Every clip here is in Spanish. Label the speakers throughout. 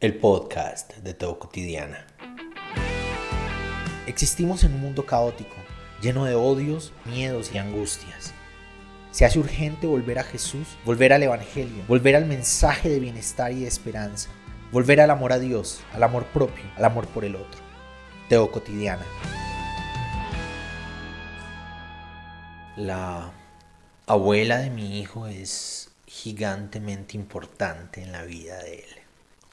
Speaker 1: el podcast de Todo Cotidiana. Existimos en un mundo caótico, lleno de odios, miedos y angustias. Se hace urgente volver a Jesús, volver al Evangelio, volver al mensaje de bienestar y de esperanza, volver al amor a Dios, al amor propio, al amor por el otro. Teo Cotidiana. La abuela de mi hijo es gigantemente importante en la vida de él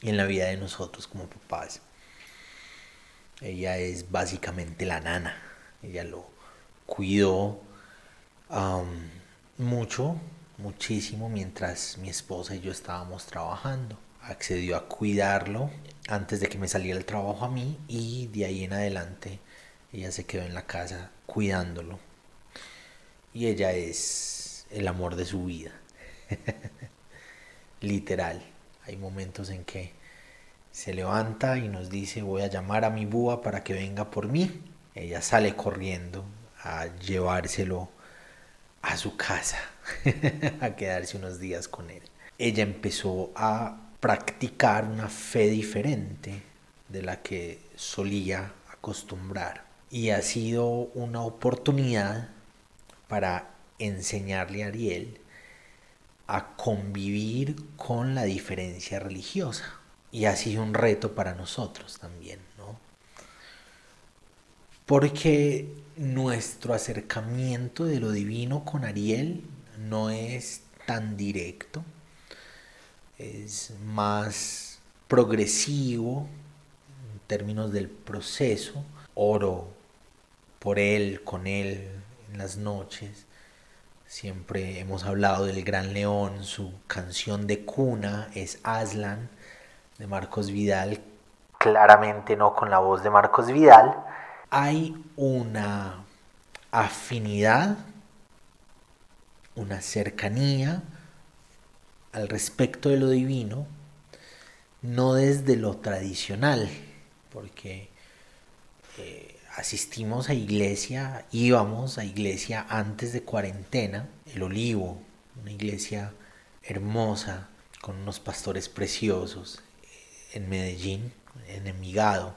Speaker 1: en la vida de nosotros como papás. Ella es básicamente la nana. Ella lo cuidó mucho, muchísimo mientras mi esposa y yo estábamos trabajando. Accedió a cuidarlo antes de que me saliera el trabajo a mí y de ahí en adelante ella se quedó en la casa cuidándolo. Y ella es el amor de su vida. Literal. Hay momentos en que se levanta y nos dice voy a llamar a mi búa para que venga por mí. Ella sale corriendo a llevárselo a su casa, a quedarse unos días con él. Ella empezó a practicar una fe diferente de la que solía acostumbrar. Y ha sido una oportunidad para enseñarle a Ariel a convivir con la diferencia religiosa. Y ha sido un reto para nosotros también, ¿no? Porque nuestro acercamiento de lo divino con Ariel no es tan directo, es más progresivo en términos del proceso. Oro por él, con él en las noches, Siempre hemos hablado del Gran León, su canción de cuna es Aslan de Marcos Vidal, claramente no con la voz de Marcos Vidal. Hay una afinidad, una cercanía al respecto de lo divino, no desde lo tradicional, porque eh, asistimos a iglesia, íbamos a iglesia antes de cuarentena, el Olivo, una iglesia hermosa, con unos pastores preciosos en Medellín, en Envigado,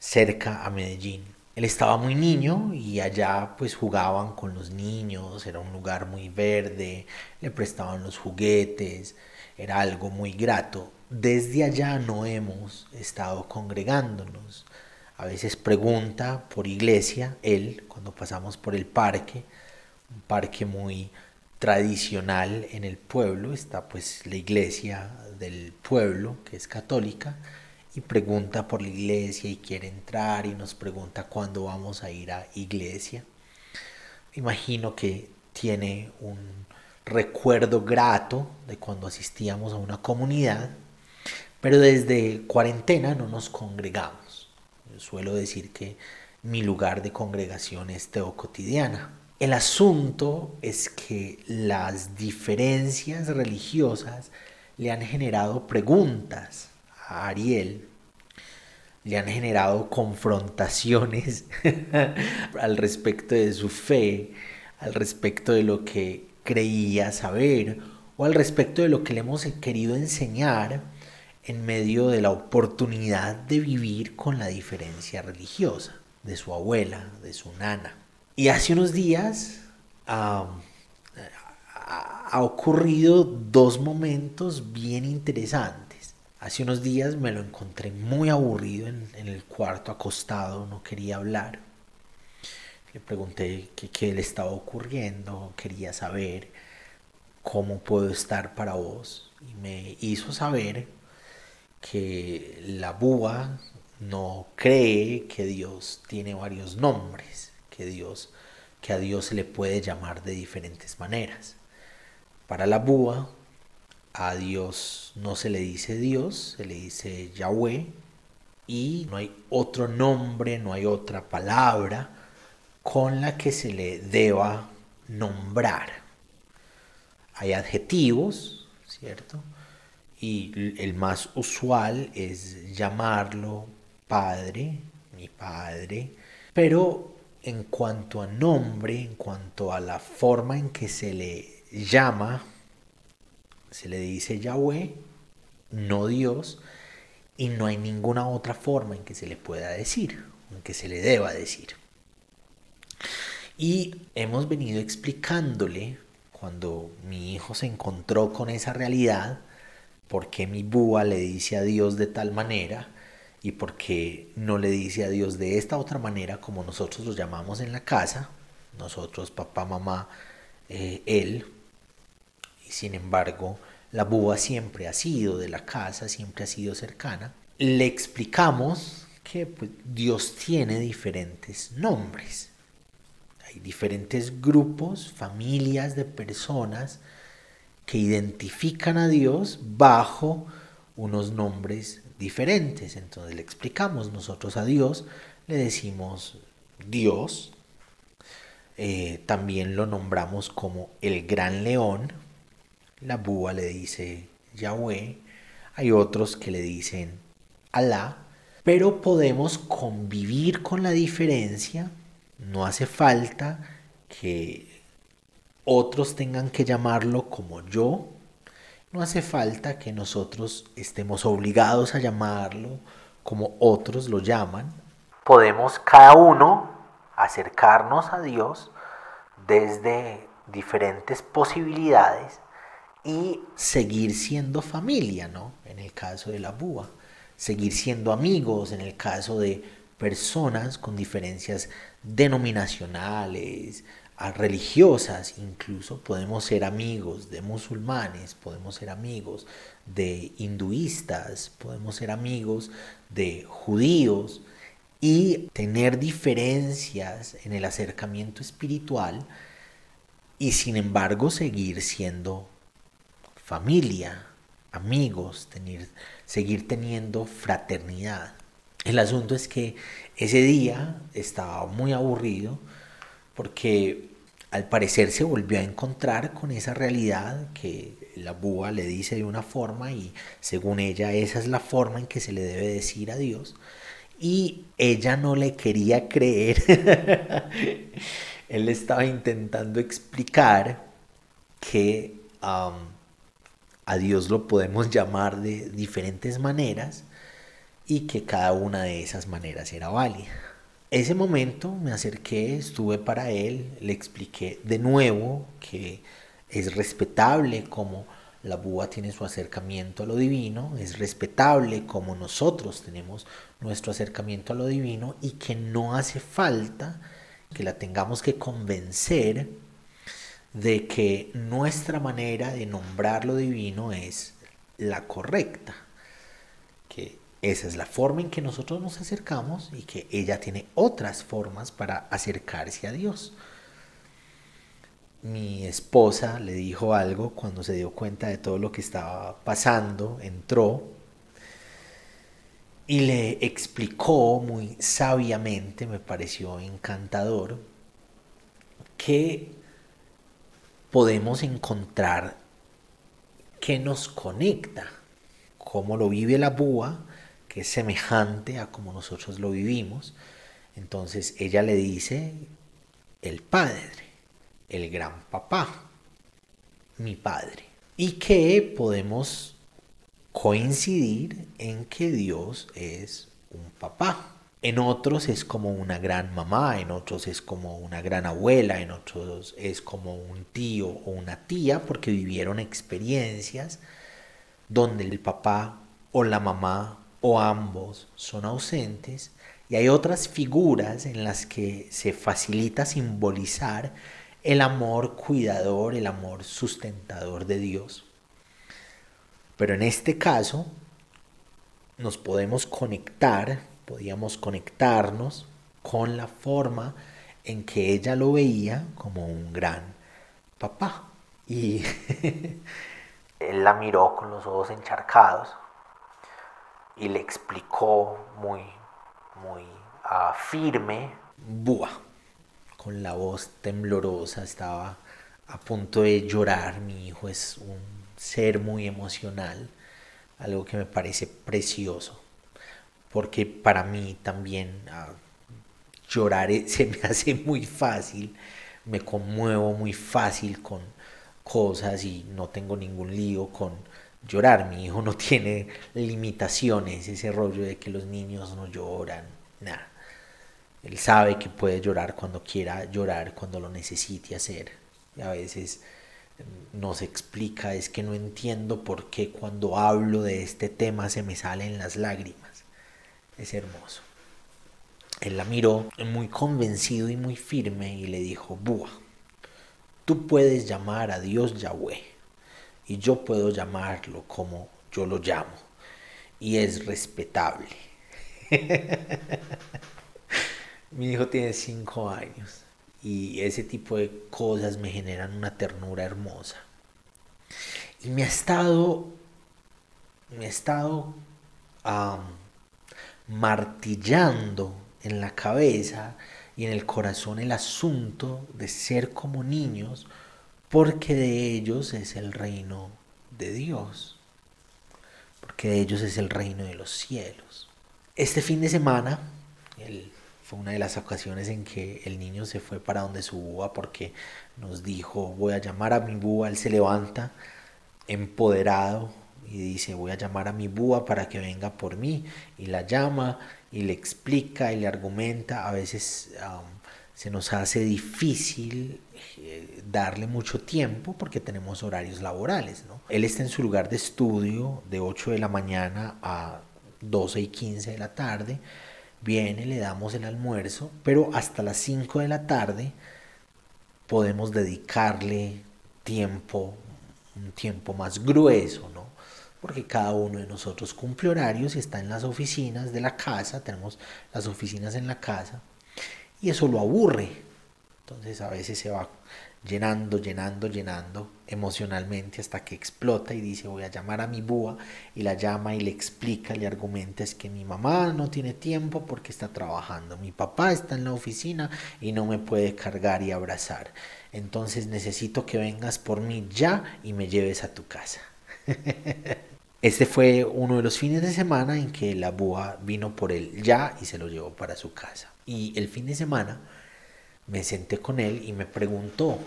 Speaker 1: cerca a Medellín. Él estaba muy niño y allá pues jugaban con los niños, era un lugar muy verde, le prestaban los juguetes, era algo muy grato. Desde allá no hemos estado congregándonos a veces pregunta por iglesia, él, cuando pasamos por el parque, un parque muy tradicional en el pueblo, está pues la iglesia del pueblo, que es católica, y pregunta por la iglesia y quiere entrar y nos pregunta cuándo vamos a ir a iglesia. Imagino que tiene un recuerdo grato de cuando asistíamos a una comunidad, pero desde cuarentena no nos congregamos suelo decir que mi lugar de congregación es teocotidiana. El asunto es que las diferencias religiosas le han generado preguntas a Ariel, le han generado confrontaciones al respecto de su fe, al respecto de lo que creía saber o al respecto de lo que le hemos querido enseñar en medio de la oportunidad de vivir con la diferencia religiosa de su abuela, de su nana. Y hace unos días ha ocurrido dos momentos bien interesantes. Hace unos días me lo encontré muy aburrido en, el cuarto acostado, no quería hablar. Le pregunté qué le estaba ocurriendo, quería saber cómo puedo estar para vos. Y me hizo saber que la búa no cree que Dios tiene varios nombres, que Dios que a Dios se le puede llamar de diferentes maneras. Para la búa a Dios no se le dice Dios, se le dice Yahweh y no hay otro nombre, no hay otra palabra con la que se le deba nombrar. Hay adjetivos, ¿cierto? Y el más usual es llamarlo padre, mi padre, pero en cuanto a nombre, en cuanto a la forma en que se le llama, se le dice Yahweh, no Dios, y no hay ninguna otra forma en que se le pueda decir, en que se le deba decir. Y hemos venido explicándole cuando mi hijo se encontró con esa realidad, por qué mi búa le dice a Dios de tal manera y por qué no le dice a Dios de esta otra manera como nosotros lo llamamos en la casa, nosotros, papá, mamá, eh, él, y sin embargo la búa siempre ha sido de la casa, siempre ha sido cercana, le explicamos que pues, Dios tiene diferentes nombres. Hay diferentes grupos, familias de personas que identifican a Dios bajo unos nombres diferentes. Entonces le explicamos nosotros a Dios, le decimos Dios, eh, también lo nombramos como el gran león, la búa le dice Yahweh, hay otros que le dicen Alá, pero podemos convivir con la diferencia, no hace falta que otros tengan que llamarlo como yo. No hace falta que nosotros estemos obligados a llamarlo como otros lo llaman. Podemos cada uno acercarnos a Dios desde diferentes posibilidades y seguir siendo familia, ¿no? En el caso de la búa, seguir siendo amigos en el caso de personas con diferencias denominacionales, religiosas incluso, podemos ser amigos de musulmanes, podemos ser amigos de hinduistas, podemos ser amigos de judíos y tener diferencias en el acercamiento espiritual y sin embargo seguir siendo familia, amigos, tener, seguir teniendo fraternidad. El asunto es que ese día estaba muy aburrido, porque al parecer se volvió a encontrar con esa realidad que la búa le dice de una forma y según ella esa es la forma en que se le debe decir a Dios y ella no le quería creer. Él estaba intentando explicar que a Dios lo podemos llamar de diferentes maneras y que cada una de esas maneras era válida ese momento me acerqué, estuve para él, le expliqué de nuevo que es respetable como la búa tiene su acercamiento a lo divino, es respetable como nosotros tenemos nuestro acercamiento a lo divino y que no hace falta que la tengamos que convencer de que nuestra manera de nombrar lo divino es la correcta, esa es la forma en que nosotros nos acercamos y que ella tiene otras formas para acercarse a Dios. Mi esposa le dijo algo cuando se dio cuenta de todo lo que estaba pasando, entró y le explicó muy sabiamente, me pareció encantador, que podemos encontrar qué nos conecta, cómo lo vive la búa, es semejante a como nosotros lo vivimos. Entonces ella le dice el Padre, el gran papá, mi Padre. Y que podemos coincidir en que Dios es un papá. En otros es como una gran mamá, en otros es como una gran abuela, en otros es como un tío o una tía, porque vivieron experiencias donde el papá o la mamá o ambos son ausentes y hay otras figuras en las que se facilita simbolizar el amor cuidador, el amor sustentador de Dios. Pero en este caso nos podemos conectar, podíamos conectarnos con la forma en que ella lo veía como un gran papá. Y él la miró con los ojos encharcados y le explicó muy, muy uh, firme, Buah, con la voz temblorosa, estaba a punto de llorar. Mi hijo es un ser muy emocional, algo que me parece precioso, porque para mí también uh, llorar se me hace muy fácil, me conmuevo muy fácil con cosas y no tengo ningún lío con llorar. Mi hijo no tiene limitaciones, ese rollo de que los niños no lloran, nada. Él sabe que puede llorar cuando quiera llorar, cuando lo necesite hacer. Y a veces mm, nos explica, es que no entiendo por qué cuando hablo de este tema se me salen las lágrimas. Es hermoso. Él la miró muy convencido y muy firme y le dijo, Búa, tú puedes llamar a Dios Yahweh y yo puedo llamarlo como yo lo llamo y es respetable. Mi hijo tiene cinco años y ese tipo de cosas me generan una ternura hermosa. Y me ha estado, me ha estado martillando en la cabeza y en el corazón el asunto de ser como niños, porque de ellos es el reino de Dios, porque de ellos es el reino de los cielos. Este fin de semana fue una de las ocasiones en que el niño se fue para donde su búa porque nos dijo, voy a llamar a mi búa, él se levanta empoderado y dice, voy a llamar a mi búa para que venga por mí y la llama y le explica y le argumenta, a veces se nos hace difícil eh, darle mucho tiempo porque tenemos horarios laborales. ¿no? Él está en su lugar de estudio de 8 de la mañana a 12 y 15 de la tarde, viene, le damos el almuerzo, pero hasta las 5 de la tarde podemos dedicarle tiempo, un tiempo más grueso, ¿no? porque cada uno de nosotros cumple horarios y está en las oficinas de la casa, tenemos las oficinas en la casa, y eso lo aburre. Entonces a veces se va llenando, llenando, llenando emocionalmente hasta que explota y dice voy a llamar a mi búa y la llama y le explica, le argumenta es que mi mamá no tiene tiempo porque está trabajando, mi papá está en la oficina y no me puede cargar y abrazar. Entonces necesito que vengas por mí ya y me lleves a tu casa. Este fue uno de los fines de semana en que la búa vino por él ya y se lo llevó para su casa. Y el fin de semana me senté con él y me preguntó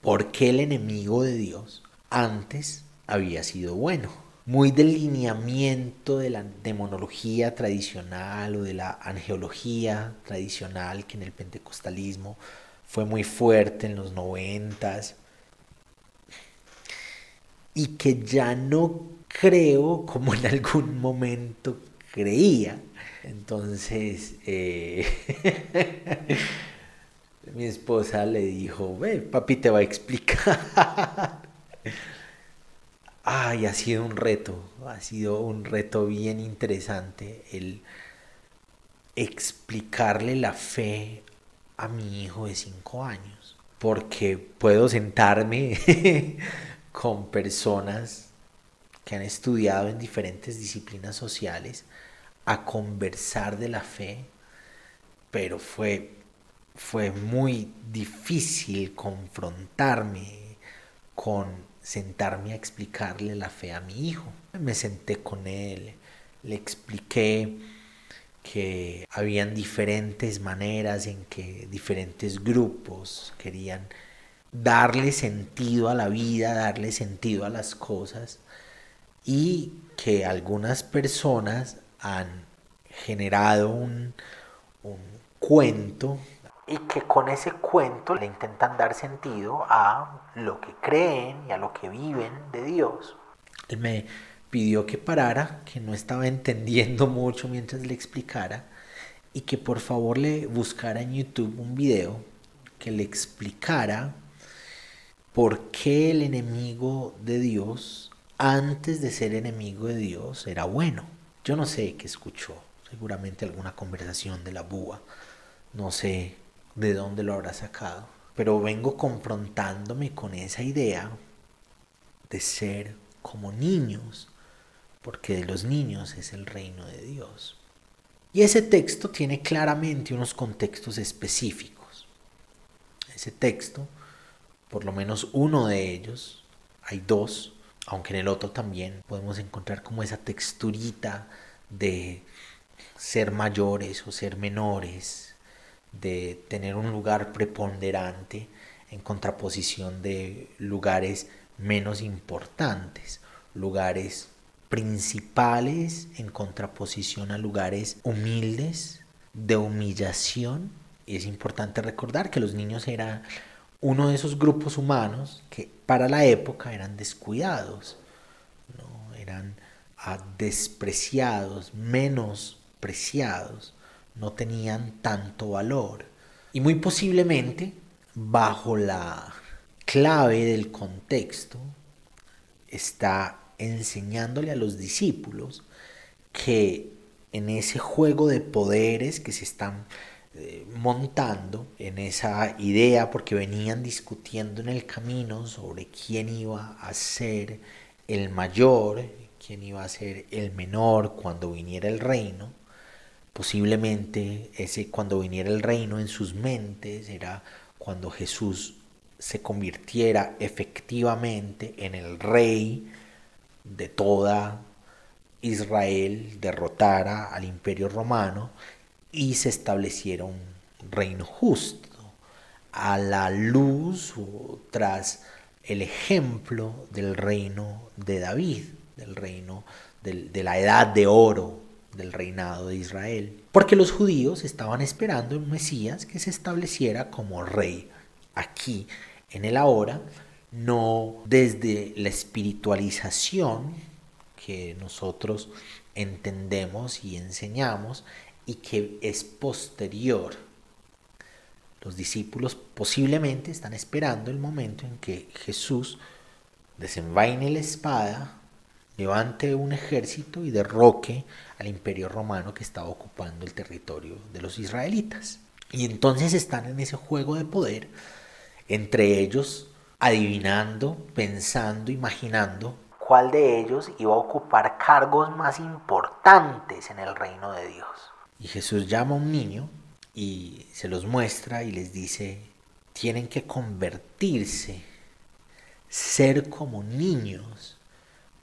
Speaker 1: por qué el enemigo de Dios antes había sido bueno. Muy del lineamiento de la demonología tradicional o de la angeología tradicional que en el pentecostalismo fue muy fuerte en los noventas y que ya no creo como en algún momento creía. Entonces, eh, mi esposa le dijo, ve, papi te va a explicar. Ay, ha sido un reto, ha sido un reto bien interesante el explicarle la fe a mi hijo de cinco años, porque puedo sentarme con personas que han estudiado en diferentes disciplinas sociales a conversar de la fe, pero fue, fue muy difícil confrontarme con sentarme a explicarle la fe a mi hijo. Me senté con él, le expliqué que habían diferentes maneras en que diferentes grupos querían darle sentido a la vida, darle sentido a las cosas y que algunas personas han generado un, cuento y que con ese cuento le intentan dar sentido a lo que creen y a lo que viven de Dios. Él me pidió que parara, que no estaba entendiendo mucho mientras le explicara y que por favor le buscara en YouTube un video que le explicara por qué el enemigo de Dios, antes de ser enemigo de Dios, era bueno. Yo no sé qué escuchó, seguramente alguna conversación de la búa, no sé de dónde lo habrá sacado, pero vengo confrontándome con esa idea de ser como niños, porque de los niños es el reino de Dios. Y ese texto tiene claramente unos contextos específicos. Ese texto por lo menos uno de ellos, hay dos, aunque en el otro también podemos encontrar como esa texturita de ser mayores o ser menores, de tener un lugar preponderante en contraposición de lugares menos importantes. lugares principales en contraposición a lugares humildes, de humillación. Y es importante recordar que los niños eran uno de esos grupos humanos que para la época eran descuidados, ¿no? eran ah, despreciados, menospreciados, no tenían tanto valor. Y muy posiblemente, bajo la clave del contexto, está enseñándole a los discípulos que en ese juego de poderes que se están eh, montando, en esa idea, porque venían discutiendo en el camino sobre quién iba a ser el mayor, quién iba a ser el menor cuando viniera el reino, posiblemente ese cuando viniera el reino en sus mentes era cuando Jesús se convirtiera efectivamente en el rey de toda Israel, derrotara al imperio romano y se estableciera un reino justo a la luz o tras el ejemplo del reino de David, del reino de la edad de oro del reinado de Israel. Porque los judíos estaban esperando un Mesías que se estableciera como rey aquí, en el ahora, no desde la espiritualización que nosotros entendemos y enseñamos y que es posterior. Los discípulos posiblemente están esperando el momento en que Jesús desenvaine la espada, levante un ejército y derroque al imperio romano que estaba ocupando el territorio de los israelitas. Y entonces están en ese juego de poder, entre ellos adivinando, pensando, imaginando cuál de ellos iba a ocupar cargos más importantes en el reino de Dios. Y Jesús llama a un niño y se los muestra y les dice, tienen que convertirse, ser como niños,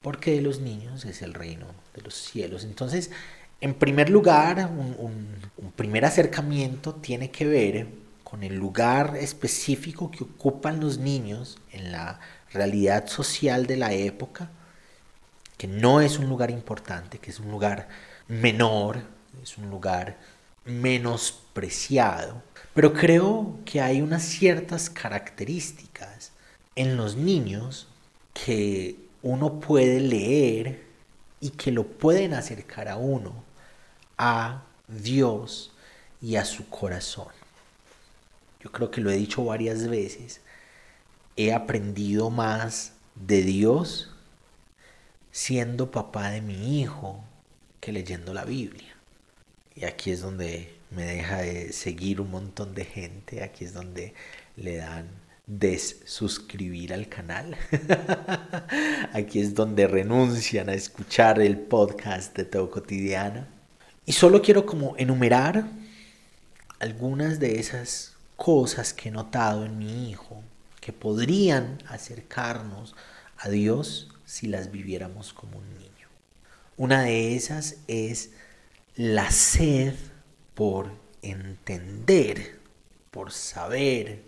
Speaker 1: porque de los niños es el reino de los cielos. Entonces, en primer lugar, un, primer acercamiento tiene que ver con el lugar específico que ocupan los niños en la realidad social de la época, que no es un lugar importante, que es un lugar menor, es un lugar menospreciado, pero creo que hay unas ciertas características en los niños que uno puede leer y que lo pueden acercar a uno a Dios y a su corazón yo creo que lo he dicho varias veces, he aprendido más de Dios siendo papá de mi hijo que leyendo la Biblia. Y aquí es donde me deja de seguir un montón de gente, aquí es donde le dan desuscribir al canal. aquí es donde renuncian a escuchar el podcast de Todo Cotidiana. Y solo quiero como enumerar algunas de esas cosas que he notado en mi hijo que podrían acercarnos a Dios si las viviéramos como un niño. Una de esas es la sed por entender, por saber,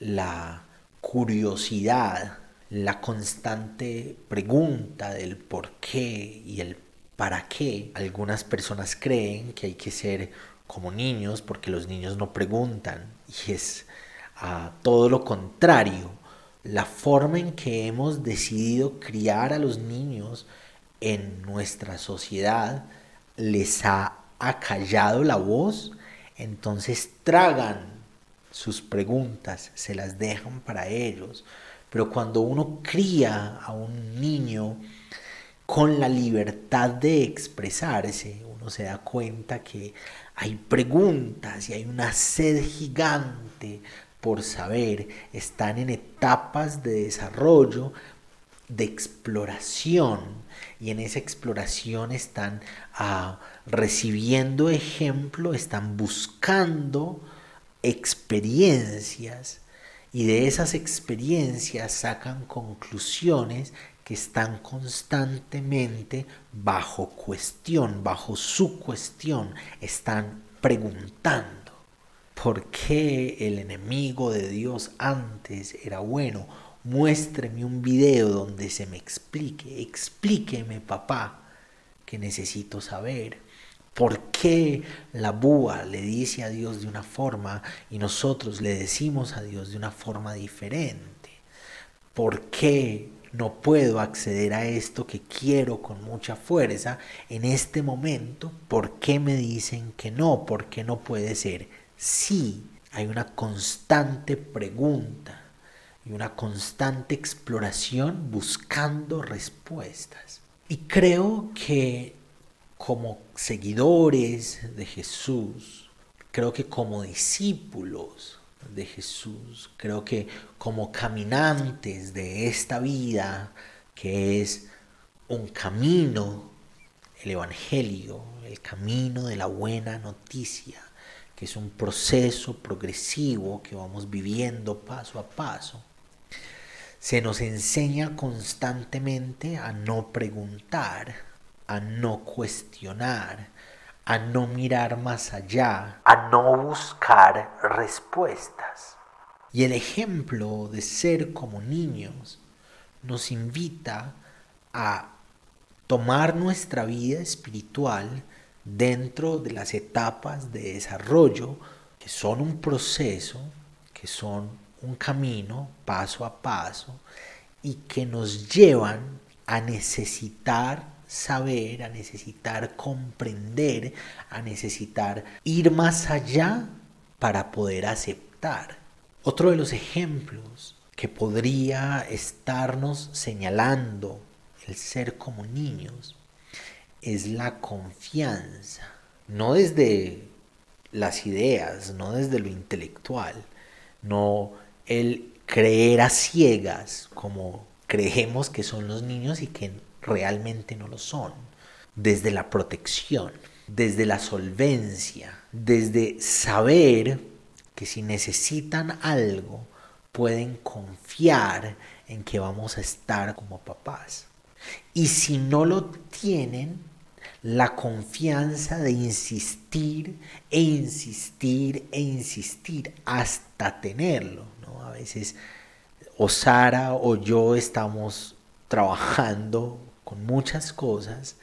Speaker 1: la curiosidad, la constante pregunta del por qué y el para qué. Algunas personas creen que hay que ser como niños, porque los niños no preguntan, y es a todo lo contrario. La forma en que hemos decidido criar a los niños en nuestra sociedad les ha acallado la voz, entonces tragan sus preguntas, se las dejan para ellos. Pero cuando uno cría a un niño con la libertad de expresarse, uno se da cuenta que hay preguntas y hay una sed gigante por saber, están en etapas de desarrollo, de exploración, y en esa exploración están ah, recibiendo ejemplo, están buscando experiencias, y de esas experiencias sacan conclusiones que están constantemente bajo cuestión, bajo su cuestión, están preguntando por qué el enemigo de Dios antes era bueno, muéstreme un video donde se me explique, explíqueme papá que necesito saber. ¿Por qué la búa le dice a Dios de una forma y nosotros le decimos a Dios de una forma diferente? ¿Por qué no puedo acceder a esto que quiero con mucha fuerza en este momento? ¿Por qué me dicen que no? ¿Por qué no puede ser? Sí, hay una constante pregunta y una constante exploración buscando respuestas. Y creo que como seguidores de Jesús, creo que como discípulos de Jesús, creo que como caminantes de esta vida que es un camino, el Evangelio, el camino de la buena noticia, que es un proceso progresivo que vamos viviendo paso a paso. Se nos enseña constantemente a no preguntar, a no cuestionar, a no mirar más allá, a no buscar respuestas. Y el ejemplo de ser como niños nos invita a tomar nuestra vida espiritual dentro de las etapas de desarrollo que son un proceso, que son un camino paso a paso y que nos llevan a necesitar saber, a necesitar comprender, a necesitar ir más allá para poder aceptar. Otro de los ejemplos que podría estarnos señalando el ser como niños es la confianza, no desde las ideas, no desde lo intelectual, no el creer a ciegas como creemos que son los niños y que realmente no lo son, desde la protección, desde la solvencia, desde saber que si necesitan algo pueden confiar en que vamos a estar como papás. Y si no lo tienen, la confianza de insistir e insistir e insistir hasta tenerlo. O Sara o yo estamos trabajando con muchas cosas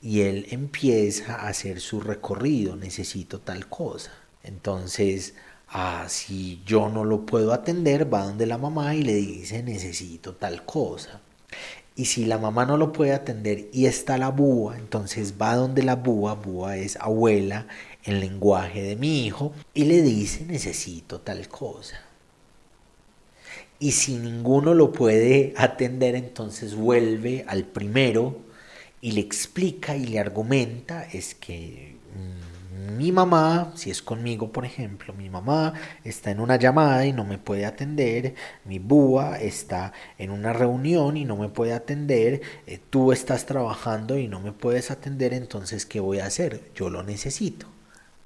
Speaker 1: y él empieza a hacer su recorrido, necesito tal cosa. Entonces, ah, si yo no lo puedo atender, va donde la mamá y le dice necesito tal cosa. Y si la mamá no lo puede atender y está la búa, entonces va donde la búa, búa es abuela en lenguaje de mi hijo, y le dice necesito tal cosa. Y si ninguno lo puede atender, entonces vuelve al primero y le explica y le argumenta, es que mm, mi mamá, si es conmigo, por ejemplo, mi mamá está en una llamada y no me puede atender, mi búa está en una reunión y no me puede atender, eh, tú estás trabajando y no me puedes atender, entonces, ¿qué voy a hacer? Yo lo necesito.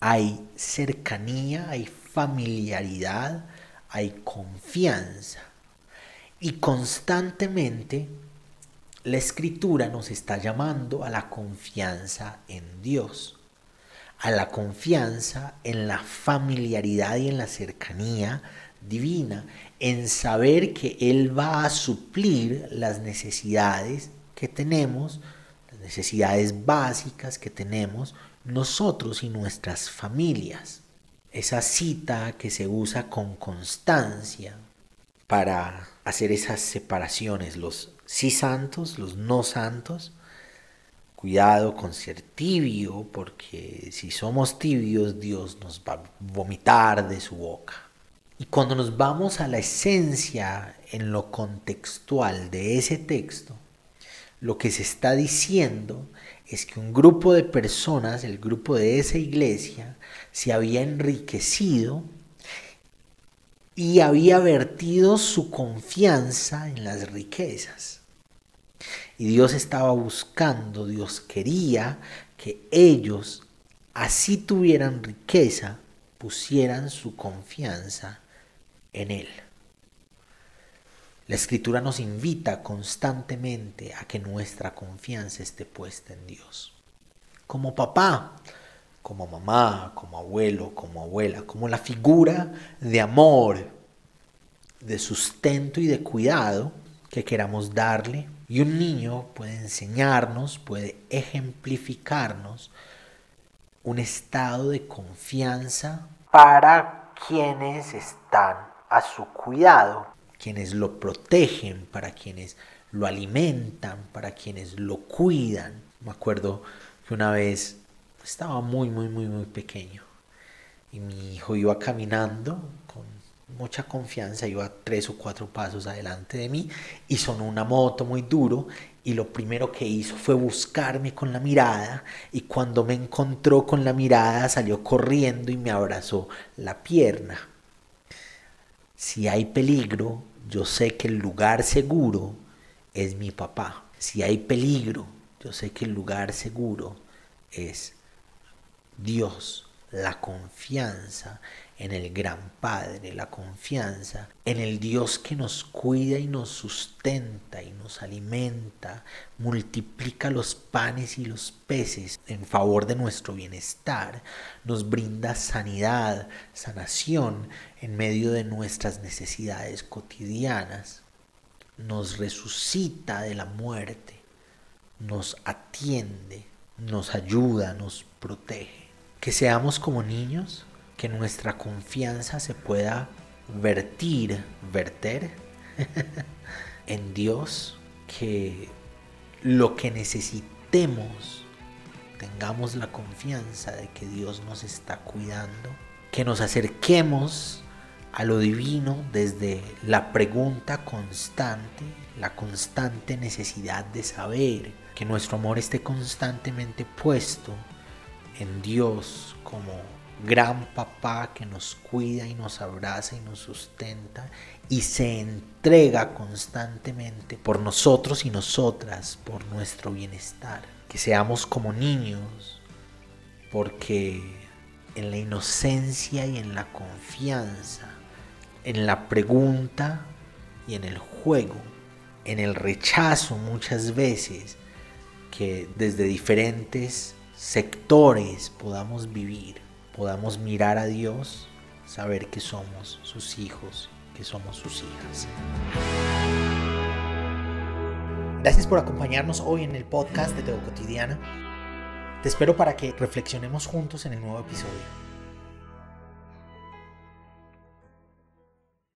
Speaker 1: Hay cercanía, hay familiaridad, hay confianza. Y constantemente la escritura nos está llamando a la confianza en Dios a la confianza en la familiaridad y en la cercanía divina, en saber que Él va a suplir las necesidades que tenemos, las necesidades básicas que tenemos nosotros y nuestras familias. Esa cita que se usa con constancia para hacer esas separaciones, los sí santos, los no santos, Cuidado con ser tibio, porque si somos tibios, Dios nos va a vomitar de su boca. Y cuando nos vamos a la esencia en lo contextual de ese texto, lo que se está diciendo es que un grupo de personas, el grupo de esa iglesia, se había enriquecido y había vertido su confianza en las riquezas. Y Dios estaba buscando, Dios quería que ellos, así tuvieran riqueza, pusieran su confianza en Él. La escritura nos invita constantemente a que nuestra confianza esté puesta en Dios. Como papá, como mamá, como abuelo, como abuela, como la figura de amor de sustento y de cuidado que queramos darle. Y un niño puede enseñarnos, puede ejemplificarnos un estado de confianza para quienes están a su cuidado, quienes lo protegen, para quienes lo alimentan, para quienes lo cuidan. Me acuerdo que una vez estaba muy, muy, muy, muy pequeño y mi hijo iba caminando con mucha confianza, iba tres o cuatro pasos adelante de mí y sonó una moto muy duro y lo primero que hizo fue buscarme con la mirada y cuando me encontró con la mirada salió corriendo y me abrazó la pierna. Si hay peligro, yo sé que el lugar seguro es mi papá. Si hay peligro, yo sé que el lugar seguro es Dios la confianza en el gran Padre, la confianza en el Dios que nos cuida y nos sustenta y nos alimenta, multiplica los panes y los peces en favor de nuestro bienestar, nos brinda sanidad, sanación en medio de nuestras necesidades cotidianas, nos resucita de la muerte, nos atiende, nos ayuda, nos protege. Que seamos como niños, que nuestra confianza se pueda vertir, verter en Dios, que lo que necesitemos tengamos la confianza de que Dios nos está cuidando, que nos acerquemos a lo divino desde la pregunta constante, la constante necesidad de saber, que nuestro amor esté constantemente puesto en Dios como gran papá que nos cuida y nos abraza y nos sustenta y se entrega constantemente por nosotros y nosotras, por nuestro bienestar. Que seamos como niños, porque en la inocencia y en la confianza, en la pregunta y en el juego, en el rechazo muchas veces, que desde diferentes sectores podamos vivir, podamos mirar a Dios, saber que somos sus hijos, que somos sus hijas. Gracias por acompañarnos hoy en el podcast de Teo Cotidiana. Te espero para que reflexionemos juntos en el nuevo episodio.